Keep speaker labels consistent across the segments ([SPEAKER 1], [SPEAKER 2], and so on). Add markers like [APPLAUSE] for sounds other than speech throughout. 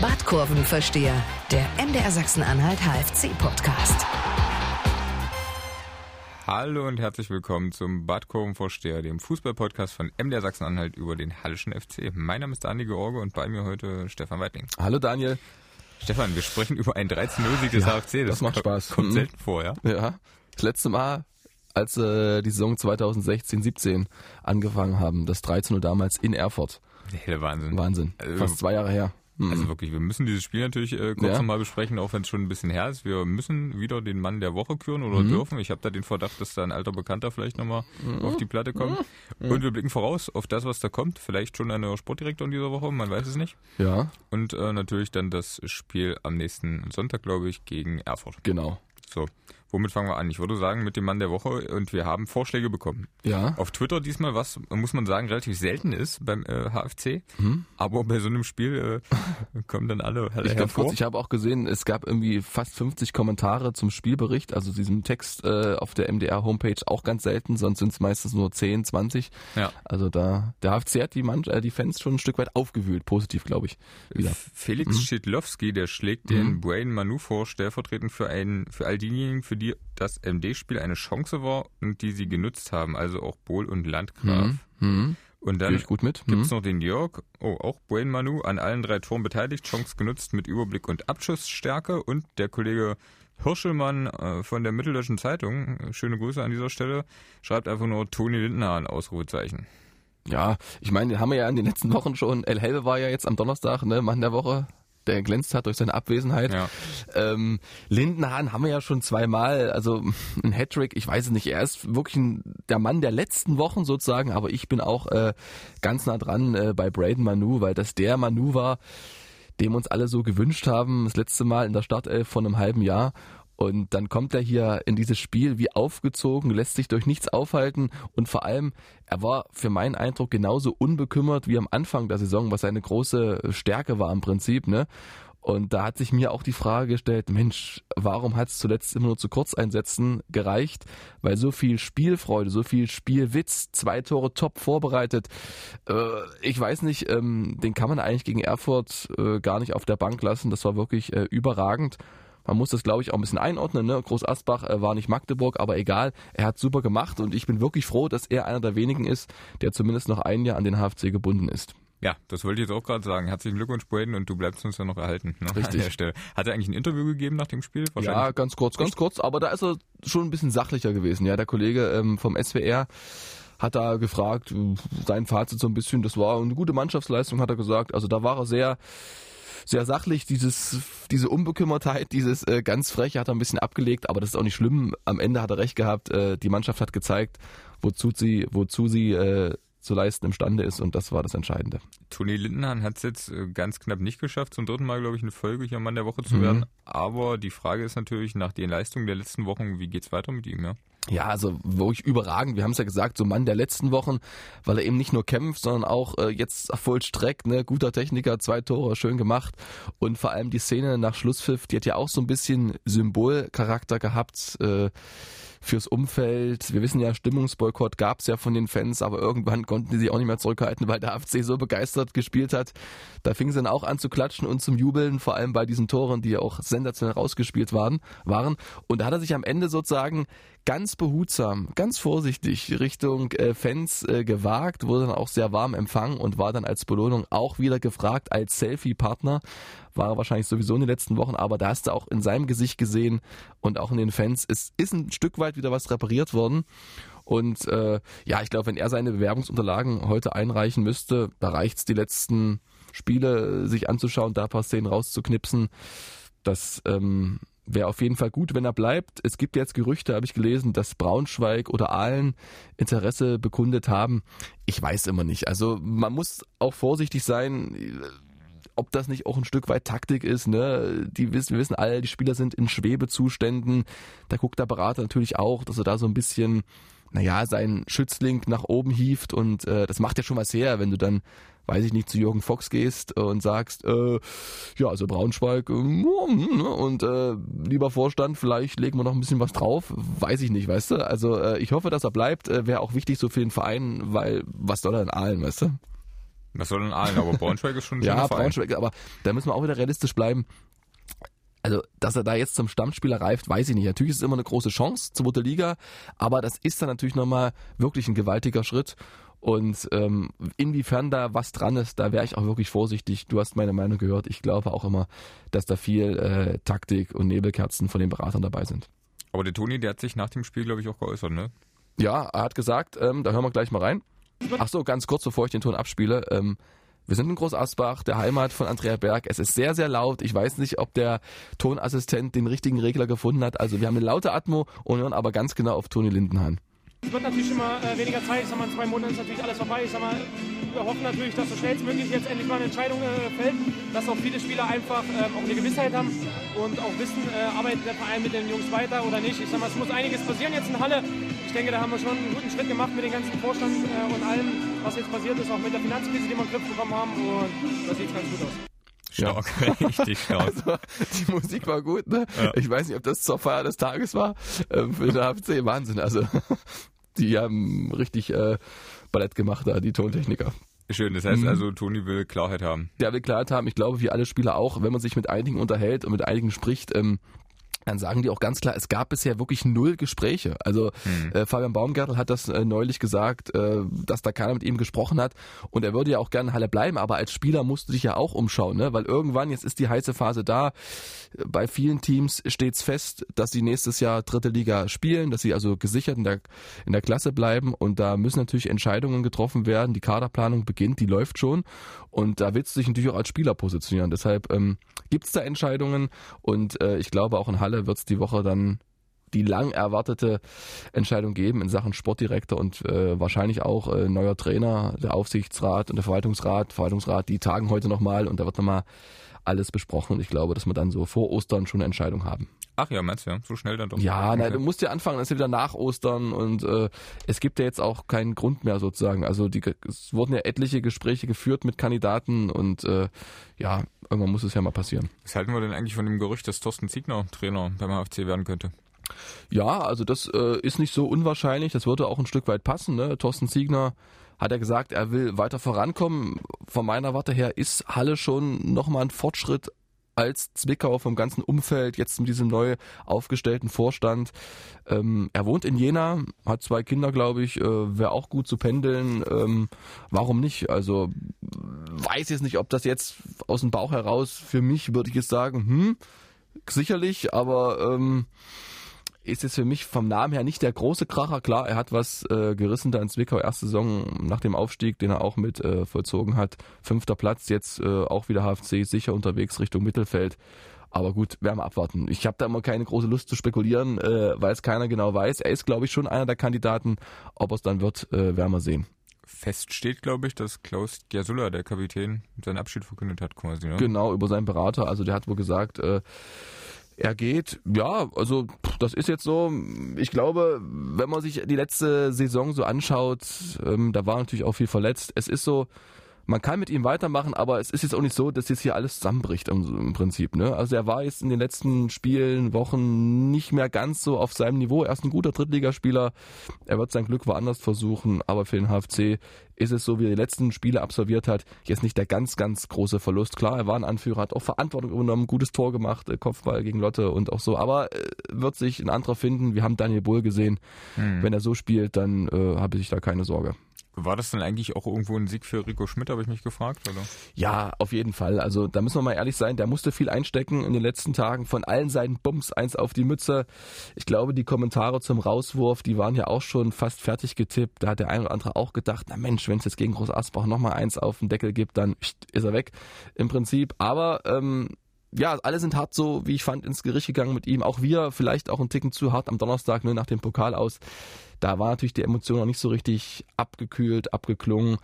[SPEAKER 1] Badkurvenversteher, der MDR Sachsen-Anhalt HFC-Podcast.
[SPEAKER 2] Hallo und herzlich willkommen zum Badkurvenvorsteher, dem Fußballpodcast von MDR Sachsen-Anhalt über den Hallischen FC. Mein Name ist Daniel George und bei mir heute Stefan Weidling.
[SPEAKER 3] Hallo Daniel.
[SPEAKER 2] Stefan, wir sprechen über ein 13-0-Sieg des
[SPEAKER 3] Ja,
[SPEAKER 2] HFC.
[SPEAKER 3] das macht Spaß.
[SPEAKER 2] Kommt
[SPEAKER 3] Mhm.
[SPEAKER 2] selten vor, ja?
[SPEAKER 3] Ja, das letzte Mal, als äh, die Saison 2016-17 angefangen haben, das 13 damals in Erfurt.
[SPEAKER 2] Der helle Wahnsinn.
[SPEAKER 3] Wahnsinn.
[SPEAKER 2] Also-
[SPEAKER 3] Fast zwei Jahre her. Mhm.
[SPEAKER 2] Also wirklich, wir müssen dieses Spiel natürlich äh, kurz
[SPEAKER 3] Ja.
[SPEAKER 2] nochmal besprechen, auch wenn es schon ein bisschen her ist. Wir müssen wieder den Mann der Woche küren oder
[SPEAKER 3] Mhm.
[SPEAKER 2] dürfen. Ich habe da den Verdacht, dass da ein alter Bekannter vielleicht nochmal auf die Platte kommt. Und wir blicken voraus auf das, was da kommt. Vielleicht schon ein neuer Sportdirektor in dieser Woche, man weiß es nicht.
[SPEAKER 3] ja,
[SPEAKER 2] Und äh, natürlich dann das Spiel am nächsten Sonntag, glaube ich, gegen Erfurt.
[SPEAKER 3] genau.
[SPEAKER 2] So, womit fangen wir an? Ich würde sagen, mit dem Mann der Woche und wir haben Vorschläge bekommen.
[SPEAKER 3] Ja,
[SPEAKER 2] Auf Twitter diesmal, was, muss man sagen, relativ selten ist beim äh, HFC. Aber bei so einem Spiel äh, [LAUGHS] kommen dann alle, alle
[SPEAKER 3] ich
[SPEAKER 2] hervor.
[SPEAKER 3] kurz, ich habe auch gesehen, es gab irgendwie fast 50 Kommentare zum Spielbericht, also diesem Text äh, auf der MDR-Homepage auch ganz selten, sonst sind es meistens nur 10, 20.
[SPEAKER 2] ja.
[SPEAKER 3] Also da, der HFC hat die, Mann, äh, die Fans schon ein Stück weit aufgewühlt, positiv, glaube ich. Wieder.
[SPEAKER 2] Felix Schidlowski, der schlägt den Brain Manu vor, stellvertretend für einen, für all diejenigen, für die das MD-Spiel eine Chance war und die sie genutzt haben, also auch Bohl und Landgraf.
[SPEAKER 3] Mhm.
[SPEAKER 2] Und
[SPEAKER 3] Gehe
[SPEAKER 2] dann
[SPEAKER 3] gut mit.
[SPEAKER 2] gibt's
[SPEAKER 3] Mhm.
[SPEAKER 2] noch den Jörg, oh, auch Brain Manu, an allen drei Toren beteiligt, Chance genutzt mit Überblick und Abschussstärke und der Kollege Hirschelmann äh, von der Mitteldeutschen Zeitung, äh, schöne Grüße an dieser Stelle, schreibt einfach nur Toni Lindenhahn, Ausrufezeichen.
[SPEAKER 3] Ja, ich meine, den haben wir ja in den letzten Wochen schon. El Helve war ja jetzt am Donnerstag, ne, Mann der Woche. Der glänzt hat durch seine Abwesenheit.
[SPEAKER 2] Ja.
[SPEAKER 3] Ähm, Lindenhahn haben wir ja schon zweimal, also [LAUGHS] ein Hattrick, ich weiß es nicht, er ist wirklich ein, der Mann der letzten Wochen sozusagen, aber ich bin auch äh, ganz nah dran äh, bei Braden Manu, weil das der Manu war, dem uns alle so gewünscht haben, das letzte Mal in der Startelf von einem halben Jahr. Und dann kommt er hier in dieses Spiel wie aufgezogen, lässt sich durch nichts aufhalten und vor allem, er war für meinen Eindruck genauso unbekümmert wie am Anfang der Saison, was seine große Stärke war im Prinzip, ne? Und da hat sich mir auch die Frage gestellt, Mensch, warum hat es zuletzt immer nur zu Kurzeinsätzen gereicht? Weil so viel Spielfreude, so viel Spielwitz, zwei Tore top vorbereitet. Äh, ich weiß nicht, ähm, den kann man eigentlich gegen Erfurt äh, gar nicht auf der Bank lassen. Das war wirklich äh, überragend. Man muss das, glaube ich, auch ein bisschen einordnen. Ne? Groß Asbach äh, war nicht Magdeburg, aber egal. Er hat super gemacht und ich bin wirklich froh, dass er einer der wenigen ist, der zumindest noch ein Jahr an den HFC gebunden ist.
[SPEAKER 2] Ja, das wollte ich jetzt auch gerade sagen. Herzlichen Glückwunsch, Braden, und du bleibst uns ja noch erhalten. Ne?
[SPEAKER 3] Richtig.
[SPEAKER 2] An der Stelle. Hat er eigentlich ein Interview gegeben nach dem Spiel?
[SPEAKER 3] Ja, ganz kurz, ganz kurz, aber da ist er schon ein bisschen sachlicher gewesen. Ja, der Kollege ähm, vom SWR hat da gefragt, sein Fazit so ein bisschen, das war eine gute Mannschaftsleistung, hat er gesagt. Also da war er sehr sehr sachlich, dieses, diese Unbekümmertheit, dieses äh, ganz freche hat er ein bisschen abgelegt, aber das ist auch nicht schlimm. Am Ende hat er recht gehabt, äh, die Mannschaft hat gezeigt, wozu sie, wozu sie äh, zu leisten imstande ist und das war das Entscheidende.
[SPEAKER 2] Toni Lindenhahn hat es jetzt äh, ganz knapp nicht geschafft, zum dritten Mal, glaube ich, eine Folge hier Mann der Woche zu
[SPEAKER 3] Mhm.
[SPEAKER 2] werden. Aber die Frage ist natürlich nach den Leistungen der letzten Wochen, wie geht's weiter mit ihm, ja?
[SPEAKER 3] Ja, also wirklich überragend. Wir haben es ja gesagt, so Mann der letzten Wochen, weil er eben nicht nur kämpft, sondern auch äh, jetzt vollstreckt, ne, guter Techniker, zwei Tore, schön gemacht. Und vor allem die Szene nach Schlusspfiff, die hat ja auch so ein bisschen Symbolcharakter gehabt äh, fürs Umfeld. Wir wissen ja, Stimmungsboykott gab es ja von den Fans, aber irgendwann konnten die sich auch nicht mehr zurückhalten, weil der AFC so begeistert gespielt hat. Da fing sie dann auch an zu klatschen und zum Jubeln, vor allem bei diesen Toren, die ja auch sensationell rausgespielt waren. waren. Und da hat er sich am Ende sozusagen ganz behutsam, ganz vorsichtig Richtung äh, Fans äh, gewagt, wurde dann auch sehr warm empfangen und war dann als Belohnung auch wieder gefragt als Selfie-Partner. War er wahrscheinlich sowieso in den letzten Wochen, aber da hast du auch in seinem Gesicht gesehen und auch in den Fans, es ist ein Stück weit wieder was repariert worden. Und äh, ja, ich glaube, wenn er seine Bewerbungsunterlagen heute einreichen müsste, da reicht's die letzten Spiele äh, sich anzuschauen, da ein paar Szenen rauszuknipsen. Das ähm, wäre auf jeden Fall gut, wenn er bleibt. Es gibt jetzt Gerüchte, habe ich gelesen, dass Braunschweig oder Aalen Interesse bekundet haben. Ich weiß immer nicht. Also man muss auch vorsichtig sein, ob das nicht auch ein Stück weit Taktik ist. Ne? Die wissen, wir wissen alle, die Spieler sind in Schwebezuständen. Da guckt der Berater natürlich auch, dass er da so ein bisschen naja, seinen Schützling nach oben hieft und äh, das macht ja schon was her, wenn du dann, weiß ich nicht, zu Jürgen Fox gehst und sagst, äh, ja, also Braunschweig äh, und äh, lieber Vorstand, vielleicht legen wir noch ein bisschen was drauf, weiß ich nicht, weißt du? Also äh, ich hoffe, dass er bleibt, äh, wäre auch wichtig so für den Verein, weil was soll er in Aalen, weißt du?
[SPEAKER 2] Was soll denn Aalen? Aber Braunschweig ist schon [LAUGHS] ein
[SPEAKER 3] Ja,
[SPEAKER 2] Verein.
[SPEAKER 3] Braunschweig, aber da müssen wir auch wieder realistisch bleiben. Also, dass er da jetzt zum Stammspieler reift, weiß ich nicht. Natürlich ist es immer eine große Chance, zweite Liga, aber das ist dann natürlich nochmal wirklich ein gewaltiger Schritt. Und ähm, inwiefern da was dran ist, da wäre ich auch wirklich vorsichtig. Du hast meine Meinung gehört. Ich glaube auch immer, dass da viel äh, Taktik und Nebelkerzen von den Beratern dabei sind.
[SPEAKER 2] Aber der Toni, der hat sich nach dem Spiel, glaube ich, auch geäußert, ne?
[SPEAKER 3] Ja, er hat gesagt, ähm, da hören wir gleich mal rein. Ach so, ganz kurz, bevor ich den Ton abspiele. Ähm, wir sind in Groß Asbach, der Heimat von Andrea Berg. Es ist sehr, sehr laut. Ich weiß nicht, ob der Tonassistent den richtigen Regler gefunden hat. Also wir haben eine laute Atmo und hören aber ganz genau auf Toni Lindenhahn.
[SPEAKER 4] Es wird natürlich immer äh, weniger Zeit. Ich sag mal, in zwei Monaten ist natürlich alles vorbei. Ich sag mal, wir hoffen natürlich, dass so schnellstmöglich jetzt endlich mal eine Entscheidung äh, fällt, dass auch viele Spieler einfach ähm, auch eine Gewissheit haben und auch wissen, äh, arbeitet der Verein mit den Jungs weiter oder nicht. Ich sag mal, es muss einiges passieren jetzt in Halle. Ich denke, da haben wir schon einen guten Schritt gemacht mit dem ganzen Vorstand äh, und allem, was jetzt passiert ist, auch mit der Finanzkrise, die wir im Griff bekommen haben. Und das sieht ganz gut aus.
[SPEAKER 2] Stark, richtig stark. [LAUGHS]
[SPEAKER 3] Also, die Musik war gut, ne?
[SPEAKER 2] Ja.
[SPEAKER 3] Ich weiß nicht, ob das zur Feier des Tages war. Ähm, für den [LAUGHS] HFC Wahnsinn. Also [LAUGHS] die haben richtig äh, Ballett gemacht da, die Tontechniker.
[SPEAKER 2] Schön, das heißt
[SPEAKER 3] Mhm.
[SPEAKER 2] also, Toni will Klarheit haben.
[SPEAKER 3] der will Klarheit haben. Ich glaube, wie alle Spieler auch, wenn man sich mit einigen unterhält und mit einigen spricht, ähm, dann sagen die auch ganz klar, es gab bisher wirklich null Gespräche. Also
[SPEAKER 2] Hm.
[SPEAKER 3] äh, Fabian Baumgartel hat das äh, neulich gesagt, äh, dass da keiner mit ihm gesprochen hat und er würde ja auch gerne in Halle bleiben, aber als Spieler musst du dich ja auch umschauen, ne? weil irgendwann, jetzt ist die heiße Phase da, bei vielen Teams steht's fest, dass sie nächstes Jahr dritte Liga spielen, dass sie also gesichert in der, in der Klasse bleiben und da müssen natürlich Entscheidungen getroffen werden, die Kaderplanung beginnt, die läuft schon und da willst du dich natürlich auch als Spieler positionieren. Deshalb ähm, gibt's da Entscheidungen und äh, ich glaube auch in Halle wird's die Woche dann die lang erwartete Entscheidung geben in Sachen Sportdirektor und äh, wahrscheinlich auch äh, neuer Trainer, der Aufsichtsrat und der Verwaltungsrat. Verwaltungsrat, die tagen heute nochmal und da wird nochmal alles besprochen und ich glaube, dass wir dann so vor Ostern schon eine Entscheidung haben.
[SPEAKER 2] Ach ja, meinst du ja? So schnell dann doch.
[SPEAKER 3] Ja,
[SPEAKER 2] Okay.
[SPEAKER 3] nein, du musst ja anfangen, das ist ja wieder nach Ostern und äh, es gibt ja jetzt auch keinen Grund mehr sozusagen. Also die, es wurden ja etliche Gespräche geführt mit Kandidaten und äh, ja, irgendwann muss es ja mal passieren.
[SPEAKER 2] Was halten wir denn eigentlich von dem Gerücht, dass Thorsten Ziegner Trainer beim HFC werden könnte?
[SPEAKER 3] Ja, also das äh, ist nicht so unwahrscheinlich. Das würde auch ein Stück weit passen. Ne? Thorsten Siegner hat ja gesagt, er will weiter vorankommen. Von meiner Warte her ist Halle schon nochmal ein Fortschritt als Zwickau vom ganzen Umfeld, jetzt mit diesem neu aufgestellten Vorstand. Ähm, er wohnt in Jena, hat zwei Kinder, glaube ich, äh, wäre auch gut zu pendeln. Ähm, warum nicht? Also weiß jetzt nicht, ob das jetzt aus dem Bauch heraus für mich, würde ich jetzt sagen, hm, sicherlich, aber ähm, ist jetzt für mich vom Namen her nicht der große Kracher. Klar, er hat was äh, gerissen da in Zwickau, erste Saison nach dem Aufstieg, den er auch mit äh, vollzogen hat. Fünfter Platz, jetzt äh, auch wieder HFC sicher unterwegs Richtung Mittelfeld. Aber gut, werden wir abwarten. Ich habe da immer keine große Lust zu spekulieren, äh, weil es keiner genau weiß. Er ist, glaube ich, schon einer der Kandidaten. Ob es dann wird, äh, werden wir sehen.
[SPEAKER 2] Fest steht, glaube ich, dass Klaus Giasulla, der Kapitän, seinen Abschied verkündet hat quasi. Ne?
[SPEAKER 3] Genau, über seinen Berater. Also der hat wohl gesagt, äh, er geht. Ja, also das ist jetzt so. Ich glaube, wenn man sich die letzte Saison so anschaut, ähm, da war natürlich auch viel verletzt. Es ist so, man kann mit ihm weitermachen, aber es ist jetzt auch nicht so, dass jetzt hier alles zusammenbricht im, im Prinzip. Ne? Also er war jetzt in den letzten Spielen, Wochen nicht mehr ganz so auf seinem Niveau. Er ist ein guter Drittligaspieler. Er wird sein Glück woanders versuchen, aber für den HFC ist es so, wie er die letzten Spiele absolviert hat, jetzt nicht der ganz, ganz große Verlust. Klar, er war ein Anführer, hat auch Verantwortung übernommen, gutes Tor gemacht, äh, Kopfball gegen Lotte und auch so, aber äh, wird sich ein anderer finden. Wir haben Daniel Bull gesehen.
[SPEAKER 2] Hm.
[SPEAKER 3] Wenn er so spielt, dann äh, habe ich da keine Sorge.
[SPEAKER 2] War das denn eigentlich auch irgendwo ein Sieg für Rico Schmidt, habe ich mich gefragt? Oder?
[SPEAKER 3] Ja, auf jeden Fall. Also da müssen wir mal ehrlich sein, der musste viel einstecken in den letzten Tagen. Von allen Seiten Bums, eins auf die Mütze. Ich glaube, die Kommentare zum Rauswurf, die waren ja auch schon fast fertig getippt. Da hat der ein oder andere auch gedacht, na Mensch, wenn es jetzt gegen Groß Asbach nochmal eins auf den Deckel gibt, dann ist er weg im Prinzip. Aber ähm, ja, alle sind hart so, wie ich fand, ins Gericht gegangen mit ihm. Auch wir vielleicht auch einen Ticken zu hart am Donnerstag, ne, nach dem Pokal aus. Da war natürlich die Emotion noch nicht so richtig abgekühlt, abgeklungen.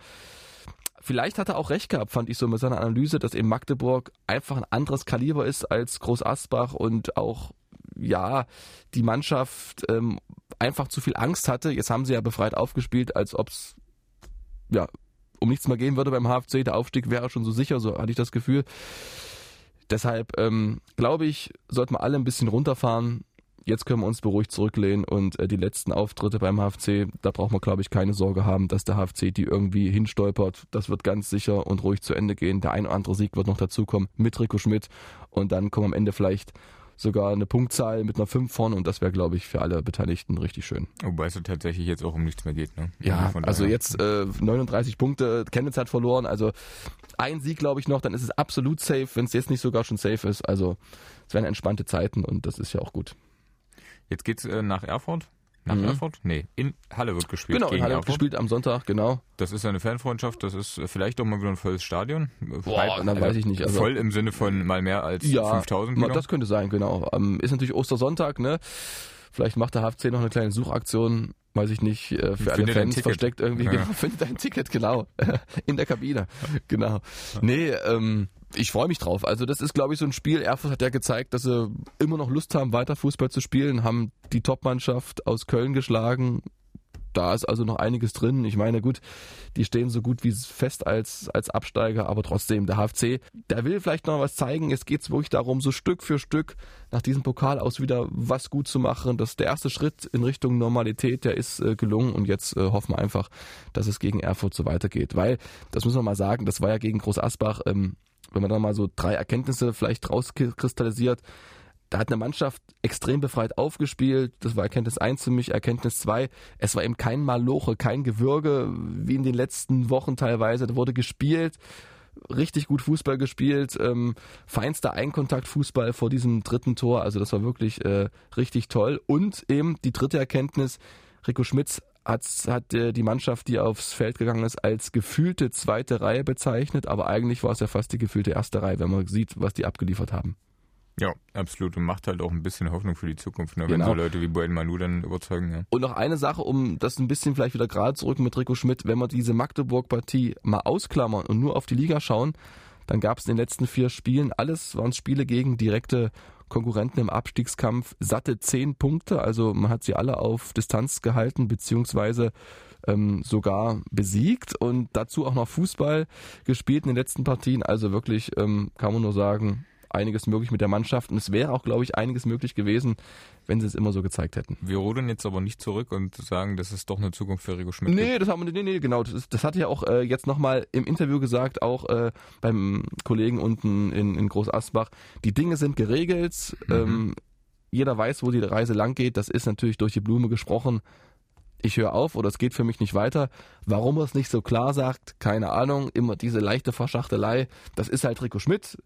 [SPEAKER 3] Vielleicht hat er auch recht gehabt, fand ich so mit seiner Analyse, dass eben Magdeburg einfach ein anderes Kaliber ist als Groß Asbach und auch, ja, die Mannschaft ähm, einfach zu viel Angst hatte. Jetzt haben sie ja befreit aufgespielt, als ob es, ja, um nichts mehr gehen würde beim HFC. Der Aufstieg wäre schon so sicher, so hatte ich das Gefühl. Deshalb ähm, glaube ich, sollten wir alle ein bisschen runterfahren. jetzt können wir uns beruhigt zurücklehnen und äh, die letzten Auftritte beim HFC, da braucht man, glaube ich, keine Sorge haben, dass der HFC die irgendwie hinstolpert. Das wird ganz sicher und ruhig zu Ende gehen. Der ein oder andere Sieg wird noch dazukommen mit Rico Schmidt und dann kommen am Ende vielleicht sogar eine Punktzahl mit einer 5 vorne und das wäre, glaube ich, für alle Beteiligten richtig schön.
[SPEAKER 2] Wobei es tatsächlich jetzt auch um nichts mehr geht. Ne?
[SPEAKER 3] Ja, also jetzt äh, 39 Punkte, Chemnitz hat verloren, also ein Sieg, glaube ich, noch, dann ist es absolut safe, wenn es jetzt nicht sogar schon safe ist. Also es werden entspannte Zeiten und das ist ja auch gut.
[SPEAKER 2] Jetzt geht's äh, nach Erfurt. Nach mhm. Erfurt? Nee, in Halle wird gespielt.
[SPEAKER 3] Genau,
[SPEAKER 2] in
[SPEAKER 3] Halle
[SPEAKER 2] wird
[SPEAKER 3] gespielt am Sonntag, genau.
[SPEAKER 2] Das ist eine Fanfreundschaft, das ist vielleicht auch mal wieder ein volles Stadion.
[SPEAKER 3] Boah, Frei, dann weiß ich nicht.
[SPEAKER 2] Also, voll im Sinne von mal mehr als ja, 5000
[SPEAKER 3] Kilo. Das könnte sein, genau. Ähm, ist natürlich Ostersonntag, ne? Vielleicht macht der HFC noch eine kleine Suchaktion, weiß ich nicht, äh, für alle Fans versteckt irgendwie. Ja. Genau, [LAUGHS] findet ein Ticket, genau. [LAUGHS] In der Kabine. Genau. Nee, ähm, ich freue mich drauf. Also das ist, glaube ich, so ein Spiel. Erfurt hat ja gezeigt, dass sie immer noch Lust haben, weiter Fußball zu spielen, haben die Topmannschaft aus Köln geschlagen. Da ist also noch einiges drin. Ich meine, gut, die stehen so gut wie fest als, als Absteiger, aber trotzdem, der HFC, der will vielleicht noch was zeigen. Es geht wirklich darum, so Stück für Stück nach diesem Pokal aus wieder was gut zu machen. Das der erste Schritt in Richtung Normalität, der ist äh, gelungen und jetzt äh, hoffen wir einfach, dass es gegen Erfurt so weitergeht. Weil, das muss man mal sagen, das war ja gegen Groß Asbach ähm, wenn man da mal so drei Erkenntnisse vielleicht rauskristallisiert, da hat eine Mannschaft extrem befreit aufgespielt. Das war Erkenntnis 1 für mich. Erkenntnis 2, es war eben kein Maloche, kein Gewürge, wie in den letzten Wochen teilweise. Da wurde gespielt, richtig gut Fußball gespielt, ähm, feinster Einkontaktfußball vor diesem dritten Tor. Also das war wirklich äh, richtig toll. Und eben die dritte Erkenntnis, Rico Schmitz hat, hat äh, die Mannschaft, die aufs Feld gegangen ist, als gefühlte zweite Reihe bezeichnet, aber eigentlich war es ja fast die gefühlte erste Reihe, wenn man sieht, was die abgeliefert haben.
[SPEAKER 2] Ja, absolut. Und macht halt auch ein bisschen Hoffnung für die Zukunft, ne? wenn genau. so Leute wie Boen Manu dann überzeugen. Ja.
[SPEAKER 3] Und noch eine Sache, um das ein bisschen vielleicht wieder gerade zu rücken mit Rico Schmidt, wenn wir diese Magdeburg-Partie mal ausklammern und nur auf die Liga schauen, dann gab es in den letzten vier Spielen, alles waren Spiele gegen direkte Konkurrenten im Abstiegskampf satte zehn Punkte. Also man hat sie alle auf Distanz gehalten, beziehungsweise ähm, sogar besiegt und dazu auch noch Fußball gespielt in den letzten Partien. Also wirklich ähm, kann man nur sagen, einiges möglich mit der Mannschaft und es wäre auch, glaube ich, einiges möglich gewesen, wenn sie es immer so gezeigt hätten.
[SPEAKER 2] Wir rudern jetzt aber nicht zurück und sagen, das ist doch eine Zukunft für Rico Schmidt.
[SPEAKER 3] Nee, das haben wir, nee, nee, genau. Das, das hat er auch äh, jetzt nochmal im Interview gesagt, auch äh, beim Kollegen unten in, in Groß Asbach. Die Dinge sind geregelt. Mhm. Ähm, jeder weiß, wo die Reise lang geht. Das ist natürlich durch die Blume gesprochen. Ich höre auf oder es geht für mich nicht weiter. Warum er es nicht so klar sagt, keine Ahnung. Immer diese leichte Verschachtelei. Das ist halt Rico Schmidt.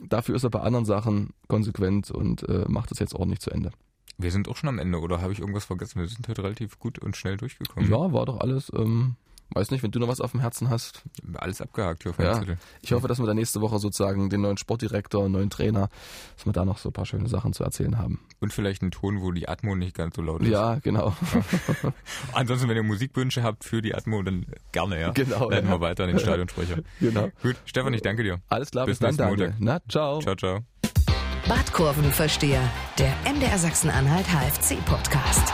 [SPEAKER 3] Dafür ist er bei anderen Sachen konsequent und äh, macht es jetzt ordentlich zu Ende.
[SPEAKER 2] Wir sind auch schon am Ende, oder habe ich irgendwas vergessen? Wir sind heute relativ gut und schnell durchgekommen.
[SPEAKER 3] Ja, war doch alles. Ähm, weiß nicht, wenn du noch was auf dem Herzen hast.
[SPEAKER 2] Alles abgehakt hier auf
[SPEAKER 3] ja. Zettel. Ich hoffe, dass wir da nächste Woche sozusagen den neuen Sportdirektor, neuen Trainer, dass wir da noch so ein paar schöne Sachen zu erzählen haben.
[SPEAKER 2] Und vielleicht einen Ton, wo die Atmo nicht ganz so laut ist.
[SPEAKER 3] Ja, genau.
[SPEAKER 2] Ja. [LAUGHS] Ansonsten, wenn ihr Musikwünsche habt für die Atmo, dann gerne, ja.
[SPEAKER 3] Genau.
[SPEAKER 2] Leiten
[SPEAKER 3] ja.
[SPEAKER 2] wir weiter an den Stadionsprecher. [LAUGHS]
[SPEAKER 3] genau.
[SPEAKER 2] Gut, Stefan, ich danke dir.
[SPEAKER 3] Alles klar, bis, bis dann, danke. Na, ciao.
[SPEAKER 2] Ciao, ciao.
[SPEAKER 1] Badkurvenversteher, der MDR Sachsen-Anhalt HFC-Podcast.